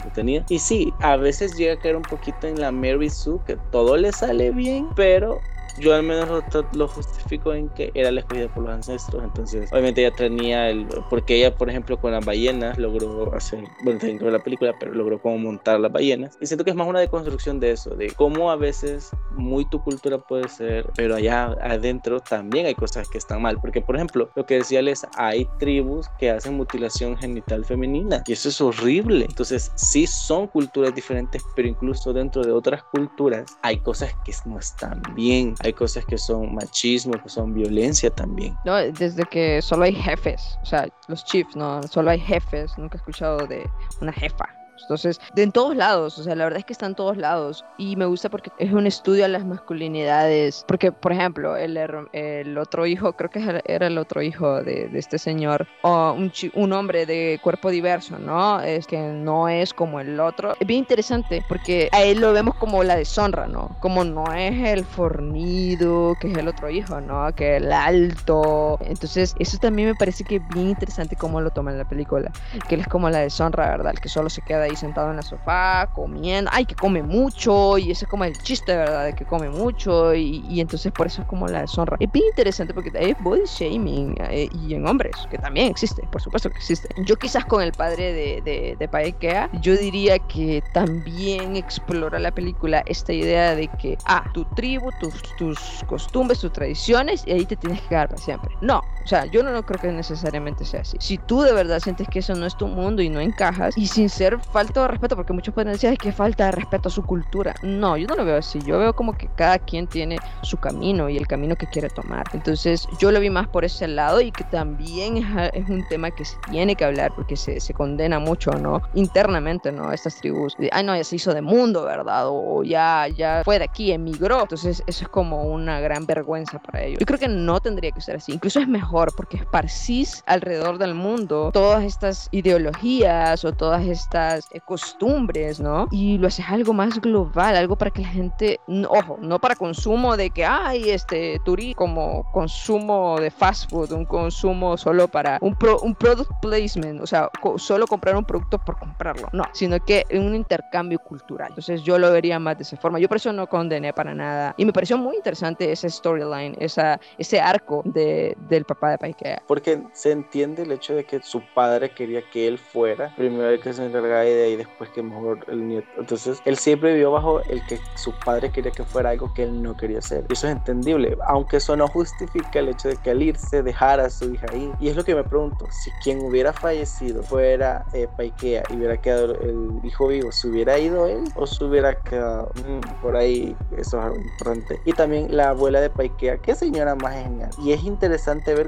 Y sí, a veces llega a caer un poquito en la Mary Sue, que todo le sale bien, pero yo al menos lo, justifico en que era la escogida por los ancestros, entonces obviamente ella tenía el, porque ella por ejemplo con las ballenas logró hacer, bueno, dentro de la película, pero logró como montar las ballenas, y siento que es más una deconstrucción de eso, de cómo a veces muy tu cultura puede ser, pero allá adentro también hay cosas que están mal, porque por ejemplo, lo que decía les, hay tribus que hacen mutilación genital femenina, y eso es horrible, entonces sí son culturas diferentes, pero incluso dentro de otras culturas hay cosas que no están bien, hay cosas que son machismo, que son violencia también. No, desde que solo hay jefes, o sea, los chiefs, no, solo hay jefes, nunca he escuchado de una jefa. Entonces, de en todos lados, o sea, la verdad es que está en todos lados. Y me gusta porque es un estudio a las masculinidades. Porque, por ejemplo, el, el otro hijo, creo que era el otro hijo de, de este señor, o un, un, hombre de cuerpo diverso, ¿no? Es que no es como el otro. Es bien interesante porque a él lo vemos como la deshonra, ¿no? Como no es el fornido, que es el otro hijo, ¿no? Que el alto. Entonces, eso también me parece que es bien interesante cómo lo toma en la película. Que él es como la deshonra, ¿verdad? El que solo se queda ahí sentado en la sofá, comiendo, ay, que come mucho, y ese es como el chiste, ¿verdad? De que come mucho, y, y entonces por eso es como la deshonra. Es bien interesante porque hay body shaming, eh, y en hombres, que también existe, por supuesto que existe. Yo quizás con el padre de, de, de Paekea, yo diría que también explora la película esta idea de que, ah, tu tribu, tus, tus costumbres, tus tradiciones, y ahí te tienes que quedar para siempre. No, o sea, yo no, no creo que necesariamente sea así. Si tú de verdad sientes que eso no es tu mundo y no encajas, y sin ser falta de respeto, porque muchos pueden decir que falta de respeto a su cultura. No, yo no lo veo así. Yo veo como que cada quien tiene su camino y el camino que quiere tomar. Entonces, yo lo vi más por ese lado y que también es, un tema que se tiene que hablar porque se, se, condena mucho, ¿no? Internamente, ¿no? Estas tribus. Ay, no, ya se hizo de mundo, ¿verdad? O ya, ya fue de aquí, emigró. Entonces, eso es como una gran vergüenza para ellos. Yo creo que no tendría que ser así. Incluso es mejor porque esparcís alrededor del mundo todas estas ideologías o todas estas eh, costumbres, ¿no? Y lo haces algo más global, algo para que la gente, ojo, no para consumo de que, hay este, turismo, como consumo de fast food, un consumo solo para un, pro, un product placement, o sea, co solo comprar un producto por comprarlo, no, sino que un intercambio cultural. Entonces yo lo vería más de esa forma. Yo por eso no condené para nada. Y me pareció muy interesante ese storyline, ese arco de, del papá de Paikea. Porque se entiende el hecho de que su padre quería que él fuera, primero que se encargara de ahí, después que mejor el nieto. Entonces él siempre vivió bajo el que su padre quería que fuera algo que él no quería hacer. Y eso es entendible, aunque eso no justifica el hecho de que al irse dejara a su hija ahí. Y es lo que me pregunto, si quien hubiera fallecido fuera eh, Paikea y hubiera quedado el hijo vivo, ¿se hubiera ido él o se hubiera quedado mm, por ahí? Eso es algo importante. Y también la abuela de Paikea, qué señora más genial. Y es interesante ver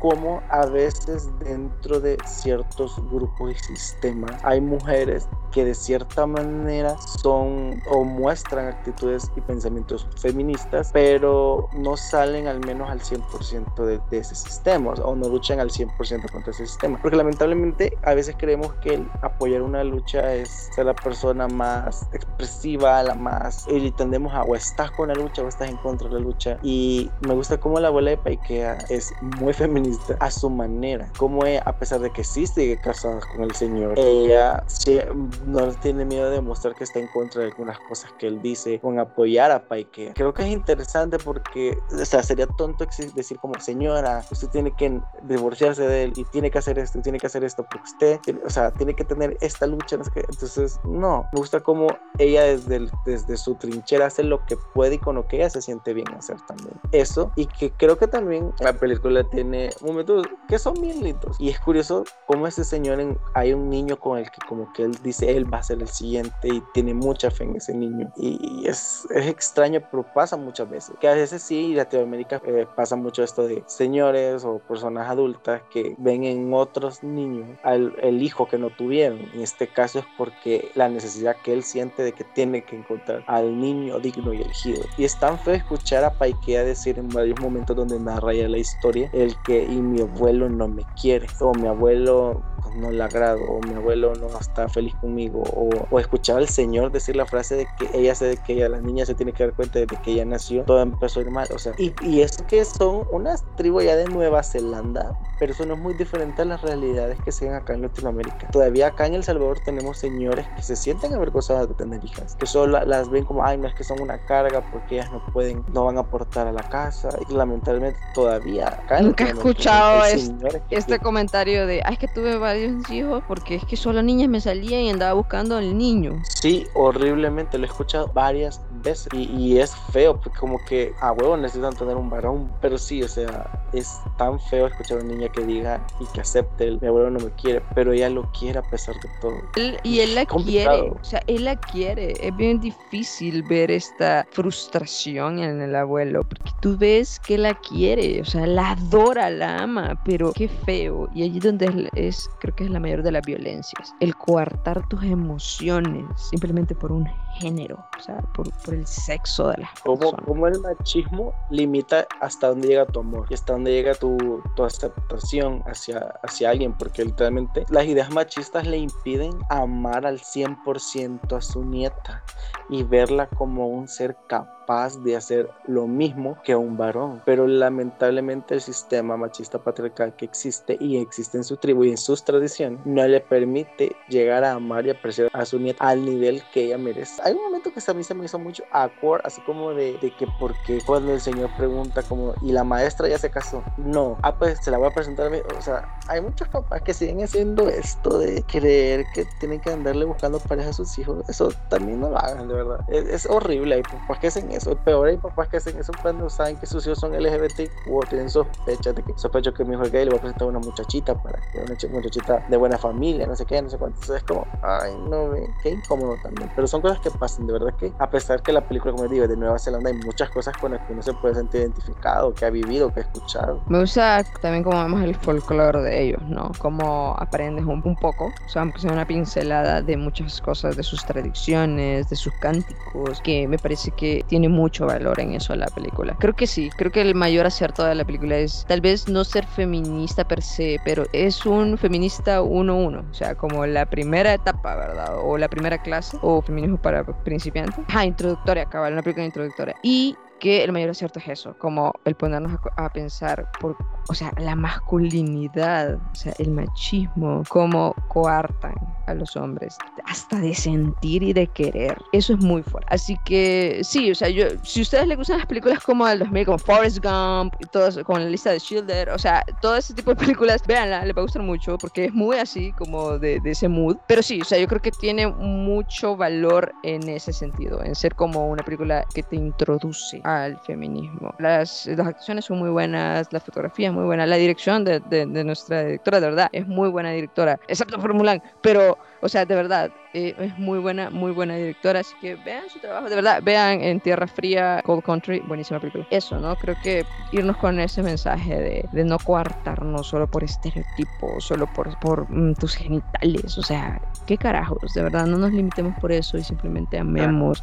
cómo a veces dentro de ciertos grupos y sistemas hay mujeres que de cierta manera son o muestran actitudes y pensamientos feministas, pero no salen al menos al 100% de, de, ese sistema o no luchan al 100% contra ese sistema. Porque lamentablemente a veces creemos que el apoyar una lucha es ser la persona más expresiva, la más... y tendemos a o estás con la lucha o estás en contra de la lucha. Y me gusta cómo la abuela de Paikea es muy feminista a su manera. Como ella, a pesar de que sí sigue casada con el señor, ella sí, no tiene miedo de mostrar que está en contra de algunas cosas que él dice con apoyar a Paikea. Creo que es interesante porque, o sea, sería tonto decir como señora, usted tiene que divorciarse de él y tiene que hacer esto y tiene que hacer esto porque usted, o sea, tiene que tener esta lucha. Entonces, no, me gusta cómo ella desde, el, desde su trinchera hace lo que puede y con lo que ella se siente bien hacer también. Eso, y que creo que también la película tiene momentos que son bien lindos. Y es curioso cómo ese señor, en, hay un niño con el que como que él dice, él va a ser el siguiente y tiene mucha fe en ese niño. Y, es, es, extraño, pero pasa muchas veces. Que a veces sí, en Latinoamérica eh, pasa mucho esto de señores o personas adultas que ven en otros niños al el hijo que no tuvieron. En este caso es porque la necesidad que él siente de que tiene que encontrar al niño digno y elegido. Y es tan feo escuchar a Paikea decir en varios momentos donde narra ya la historia el que y mi abuelo no me quiere o mi abuelo no le agrado o mi abuelo no está feliz conmigo o, o, escuchar al señor decir la frase de que ella se, de que ella, la niña se tiene que dar cuenta de que ella nació todo empezó a ir mal o sea y, y es que son unas tribus ya de Nueva Zelanda pero eso no es muy diferente a las realidades que se ven acá en Latinoamérica. Todavía acá en El Salvador tenemos señores que se sienten avergonzadas de tener hijas que solo las ven como ay no es que son una carga porque ellas no pueden no van a aportar a la casa y lamentablemente todavía acá nunca he escuchado es, este comentario de ay es que tuve varios hijos porque es que solo niñas me salían y andaba buscando al niño. Sí, horriblemente, lo he escuchado varias veces y, y es feo, porque como que a huevo necesitan tener un varón, pero sí, o sea, es tan feo escuchar a una niña que diga y que acepte, el, mi abuelo no me quiere, pero ella lo quiere a pesar de todo. Él, y él la quiere, o sea, él la quiere, es bien difícil ver esta frustración en el abuelo, porque tú ves que la quiere, o sea, la adora, la ama, pero qué feo, y allí donde es, creo que es la mayor de las violencias, el coartar tus emociones simplemente por un género, o sea, por, por el sexo de las como, como el machismo limita hasta dónde llega tu amor y hasta dónde llega tu, tu aceptación hacia, hacia alguien, porque literalmente las ideas machistas le impiden amar al 100% a su nieta y verla como un ser capaz capaz de hacer lo mismo que un varón. Pero lamentablemente el sistema machista patriarcal que existe y existe en su tribu y en sus tradiciones no le permite llegar a amar y apreciar a su nieta al nivel que ella merece. Hay un momento que a mí se me hizo mucho awkward, así como de, de que porque cuando el señor pregunta como, ¿y la maestra ya se casó? No, ah pues se la voy a presentar a mí, o sea, hay muchos papás que siguen haciendo esto de creer que tienen que andarle buscando pareja a sus hijos, eso también no lo hagan, de verdad, es, horrible, hay papás que hacen eso, peor hay papás que hacen eso cuando saben que sus hijos son LGBT o tienen sospechas de que sospecho que mi hijo es gay, le voy a presentar a una muchachita para que una muchachita de buena familia, no sé qué, no sé cuánto, entonces es como, ay, no, qué incómodo también, pero son cosas que pasan, de verdad que a pesar que la película, como digo, de Nueva Zelanda hay muchas cosas con las que uno se puede sentir identificado, que ha vivido, que ha escuchado. Me gusta también como vemos el folclore de ellos, ¿no? Cómo aprendes un, un poco, o sea, aunque sea una pincelada de muchas cosas, de sus tradiciones, de sus cánticos, que me parece que tiene mucho valor en eso la película. Creo que sí, creo que el mayor acierto de la película es tal vez no ser feminista per se, pero es un feminista 1-1, o sea, como la primera etapa, ¿verdad? O la primera clase, o feminismo para principiantes. Ah, introductoria, cabal, una película introductoria. Y que el mayor acierto es eso, como el ponernos a, a, pensar por, o sea, la masculinidad, o sea, el machismo, cómo coartan a los hombres, hasta de sentir y de querer. Eso es muy fuerte. Así que sí, o sea, yo, si a ustedes les gustan las películas como el 2000, como Forrest Gump y todo eso, con la lista de Schilder, o sea, todo ese tipo de películas, véanla, les va a gustar mucho porque es muy así, como de, de ese mood. Pero sí, o sea, yo creo que tiene mucho valor en ese sentido, en ser como una película que te introduce al feminismo. Las, las actuaciones son muy buenas, la fotografía es muy buena, la dirección de, de, de nuestra directora, de verdad, es muy buena directora, excepto por Mulan, pero o sea, de verdad, eh, es muy buena, muy buena directora. Así que vean su trabajo, de verdad, vean en Tierra Fría, Cold Country, buenísima película. Eso, ¿no? Creo que irnos con ese mensaje de, de no coartarnos solo por estereotipos, solo por, por mm, tus genitales. O sea, ¿qué carajos? De verdad, no nos limitemos por eso y simplemente amemos.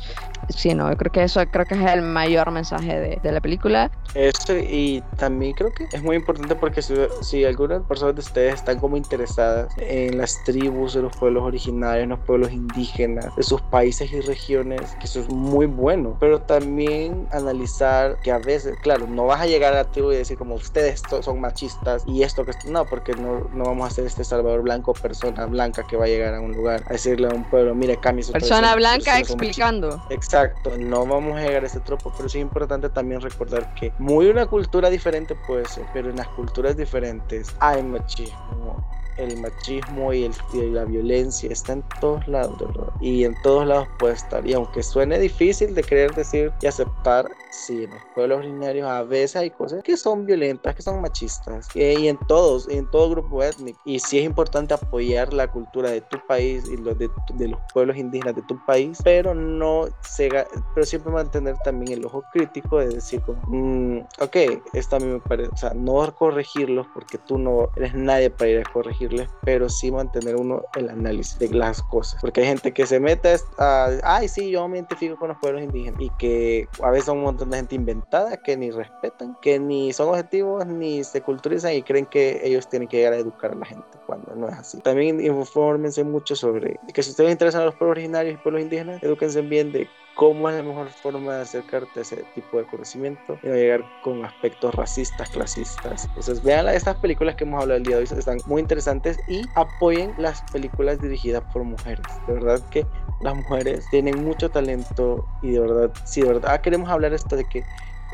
Sí, no, yo creo que eso creo que es el mayor mensaje de, de la película. Eso, y también creo que es muy importante porque si, si algunas personas de ustedes están como interesadas en las tribus, en los pueblos originarios, los pueblos indígenas de sus países y regiones, que eso es muy bueno, pero también analizar que a veces, claro, no vas a llegar a la tribu y decir como ustedes son machistas y esto que no, porque no, no vamos a ser este Salvador Blanco, persona blanca que va a llegar a un lugar a decirle a un pueblo, mire, cambie su Persona blanca explicando. Exacto, no vamos a llegar a ese tropo, pero sí es importante también recordar que muy una cultura diferente puede ser, pero en las culturas diferentes hay machismo, el machismo y, la violencia está en todos lados, ¿verdad? Y en todos lados puede estar. Y aunque suene difícil de querer decir y aceptar, sí, en los pueblos originarios a veces hay cosas que son violentas, que son machistas. Y, en todos, en todo grupo étnico. Y sí es importante apoyar la cultura de tu país y los de, los pueblos indígenas de tu país, pero no se, pero siempre mantener también el ojo crítico de decir, mm, ok, esto a mí me parece, o sea, no corregirlos porque tú no eres nadie para ir a corregir pero sí mantener uno el análisis de las cosas. Porque hay gente que se mete a, ay, sí, yo me identifico con los pueblos indígenas y que a veces son un montón de gente inventada que ni respetan, que ni son objetivos, ni se culturizan y creen que ellos tienen que llegar a educar a la gente cuando no es así. También infórmense mucho sobre que si ustedes interesan a los pueblos originarios y pueblos indígenas, eduquense bien de cómo es la mejor forma de acercarte a ese tipo de conocimiento y no llegar con aspectos racistas, clasistas. Entonces, vean estas películas que hemos hablado el día de hoy, están muy interesantes y apoyen las películas dirigidas por mujeres. De verdad que las mujeres tienen mucho talento y de verdad, si de verdad queremos hablar esto de que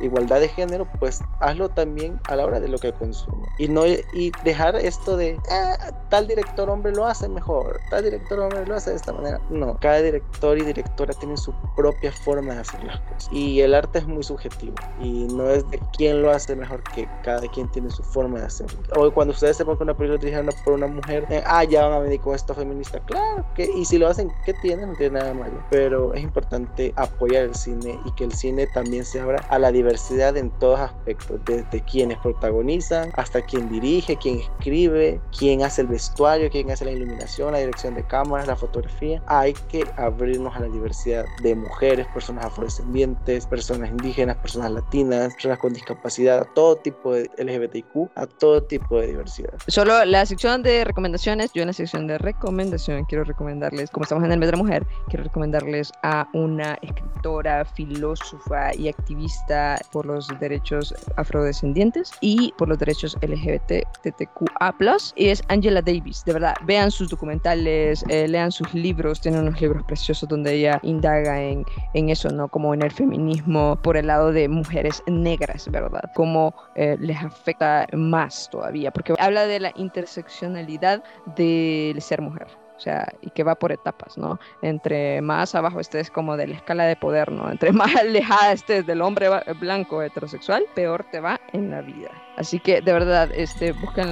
igualdad de género, pues hazlo también a la hora de lo que consume. Y no y dejar esto de ah, tal director hombre lo hace mejor, tal director hombre lo hace de esta manera. No, cada director y directora tiene su propia forma de hacer las cosas. Y el arte es muy subjetivo y no es de quién lo hace mejor que cada quien tiene su forma de hacerlo. O cuando ustedes se ponen una película dirigida por una mujer, eh, ah, ya van a venir con esto feminista. Claro que, y si lo hacen, ¿qué tienen? No tiene nada malo. Pero es importante apoyar el cine y que el cine también se abra a la diversidad diversidad en todos aspectos, desde quienes protagonizan hasta quien dirige, quien escribe, quien hace el vestuario, quien hace la iluminación, la dirección de cámaras, la fotografía. Hay que abrirnos a la diversidad de mujeres, personas afrodescendientes, personas indígenas, personas latinas, personas con discapacidad, a todo tipo de LGBTQ, a todo tipo de diversidad. Solo la sección de recomendaciones, yo en la sección de recomendación quiero recomendarles, como estamos en el mes de la mujer, quiero recomendarles a una escritora, filósofa y activista por los derechos afrodescendientes y por los derechos LGBTQA+, y es Angela Davis. De verdad, vean sus documentales, eh, lean sus libros, tiene unos libros preciosos donde ella indaga en, en eso, ¿no? Como en el feminismo por el lado de mujeres negras, ¿verdad? Cómo eh, les afecta más todavía, porque habla de la interseccionalidad del ser mujer. O sea, y que va por etapas, ¿no? Entre más abajo estés como de la escala de poder, ¿no? Entre más alejada estés del hombre blanco heterosexual, peor te va en la vida. Así que de verdad, este, busquen,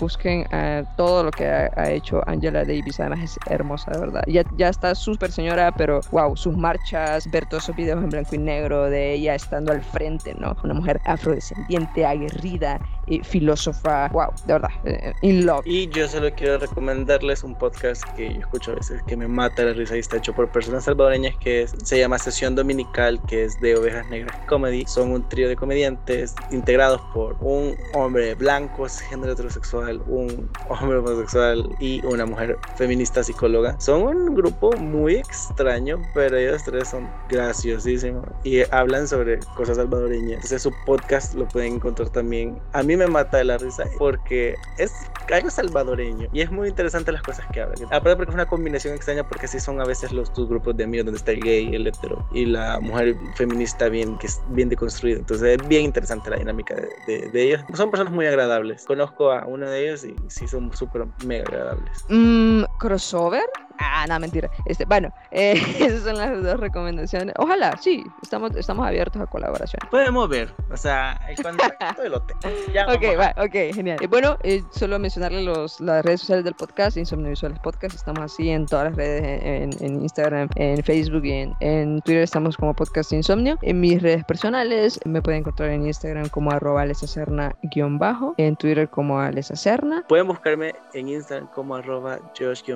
busquen uh, todo lo que ha, ha, hecho Angela Davis. Además es hermosa, de verdad. Ya, ya está súper señora, pero wow, sus marchas, ver todos esos videos en blanco y negro de ella estando al frente, ¿no? Una mujer afrodescendiente, aguerrida, eh, filósofa. Wow, de verdad, eh, in love. Y yo solo quiero recomendarles un podcast que yo escucho a veces que me mata la risa y está hecho por personas salvadoreñas que es, se llama Sesión Dominical, que es de Ovejas Negras Comedy. Son un trío de comediantes integrados por un hombre blanco, género heterosexual, un hombre homosexual y una mujer feminista psicóloga. Son un grupo muy extraño, pero ellos tres son graciosísimos y hablan sobre cosas salvadoreñas. Entonces su podcast lo pueden encontrar también. A mí me mata de la risa porque es algo salvadoreño y es muy interesante las cosas que hablan. Aparte porque es una combinación extraña porque así son a veces los dos grupos de amigos donde está el gay, el hetero y la mujer feminista bien que es bien deconstruida. Entonces es bien interesante la dinámica de, de, de ellos. Son personas muy agradables. Conozco a uno de ellos y sí son súper mega agradables. Mm, crossover. Ah, no, mentira. Este, bueno, eh, esas son las dos recomendaciones. Ojalá, sí, estamos, estamos abiertos a colaboración. Podemos ver, o sea, el contacto del hotel. Ya ok, va, ok, genial. Y bueno, eh, solo mencionarle los, las redes sociales del podcast, Insomnio Visuales Podcast. Estamos así en todas las redes, en, en Instagram, en Facebook y en, en, Twitter estamos como Podcast Insomnio. En mis redes personales me pueden encontrar en Instagram como arroba lesacerna-bajo, en Twitter como alesacerna. Pueden buscarme en Instagram como arroba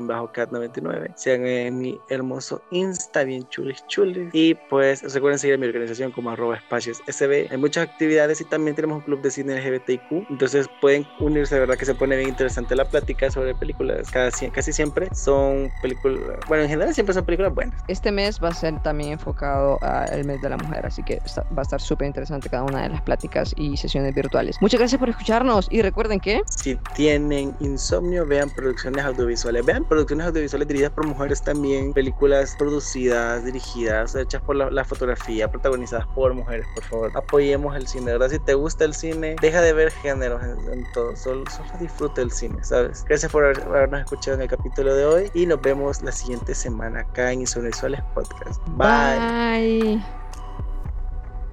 josh-cat99 sean en mi hermoso Insta, bien chulis chulis. Y pues recuerden seguir a mi organización como arroba espacios SB. Hay muchas actividades y también tenemos un club de cine LGBTIQ. Entonces pueden unirse, de verdad que se pone bien interesante la plática sobre películas. Casi, casi siempre son películas, bueno, en general siempre son películas buenas. Este mes va a ser también enfocado al mes de la mujer, así que va a estar súper interesante cada una de las pláticas y sesiones virtuales. Muchas gracias por escucharnos y recuerden que... Si tienen insomnio, vean producciones audiovisuales. Vean producciones audiovisuales dirigidas por mujeres también, películas producidas, dirigidas, hechas por la, la, fotografía, protagonizadas por mujeres, por favor. Apoyemos el cine, ¿verdad? Si te gusta el cine, deja de ver géneros en, todo, solo, solo disfruta el cine, ¿sabes? Gracias por haber, habernos escuchado en el capítulo de hoy y nos vemos la siguiente semana acá en Visuales Podcast. Bye. Bye.